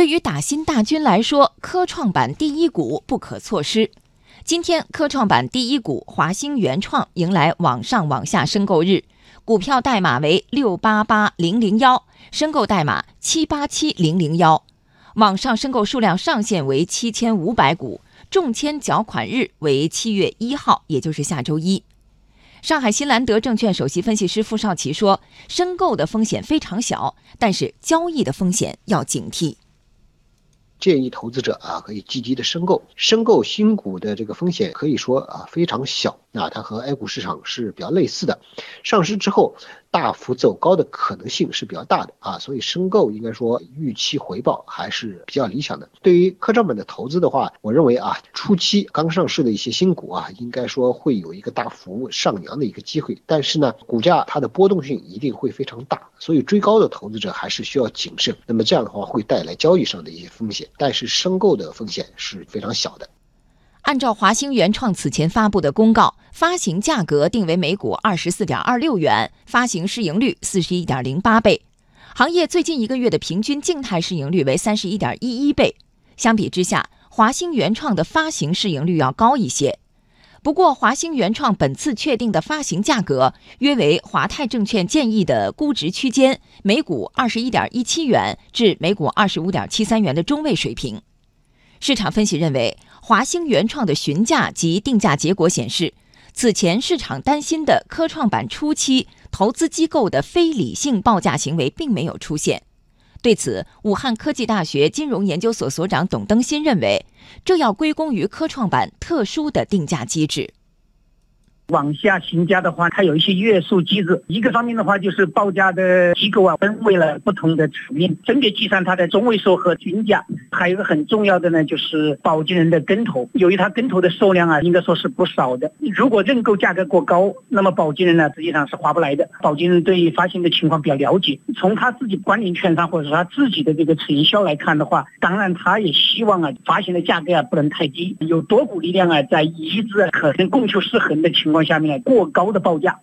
对于打新大军来说，科创板第一股不可错失。今天，科创板第一股华兴原创迎来网上网下申购日，股票代码为六八八零零幺，申购代码七八七零零幺，网上申购数量上限为七千五百股，中签缴款日为七月一号，也就是下周一。上海新兰德证券首席分析师傅少奇说：“申购的风险非常小，但是交易的风险要警惕。”建议投资者啊，可以积极的申购，申购新股的这个风险可以说啊非常小。啊，它和 A 股市场是比较类似的，上市之后大幅走高的可能性是比较大的啊，所以申购应该说预期回报还是比较理想的。对于科创板的投资的话，我认为啊，初期刚上市的一些新股啊，应该说会有一个大幅上扬的一个机会，但是呢，股价它的波动性一定会非常大，所以追高的投资者还是需要谨慎。那么这样的话会带来交易上的一些风险。但是申购的风险是非常小的。按照华兴原创此前发布的公告，发行价格定为每股二十四点二六元，发行市盈率四十一点零八倍，行业最近一个月的平均静态市盈率为三十一点一一倍。相比之下，华兴原创的发行市盈率要高一些。不过，华兴原创本次确定的发行价格约为华泰证券建议的估值区间，每股二十一点一七元至每股二十五点七三元的中位水平。市场分析认为，华兴原创的询价及定价结果显示，此前市场担心的科创板初期投资机构的非理性报价行为并没有出现。对此，武汉科技大学金融研究所所长董登新认为，这要归功于科创板特殊的定价机制。往下询价的话，它有一些约束机制。一个方面的话，就是报价的机构啊，分为了不同的层面，分别计算它的中位数和均价。还有一个很重要的呢，就是保金人的跟投。由于他跟投的数量啊，应该说是不少的。如果认购价格过高，那么保金人呢，实际上是划不来的。保金人对于发行的情况比较了解，从他自己管理券商，或者说他自己的这个成效来看的话，当然他也希望啊，发行的价格啊不能太低，有多股力量啊在一致可能供求失衡的情况下面过高的报价。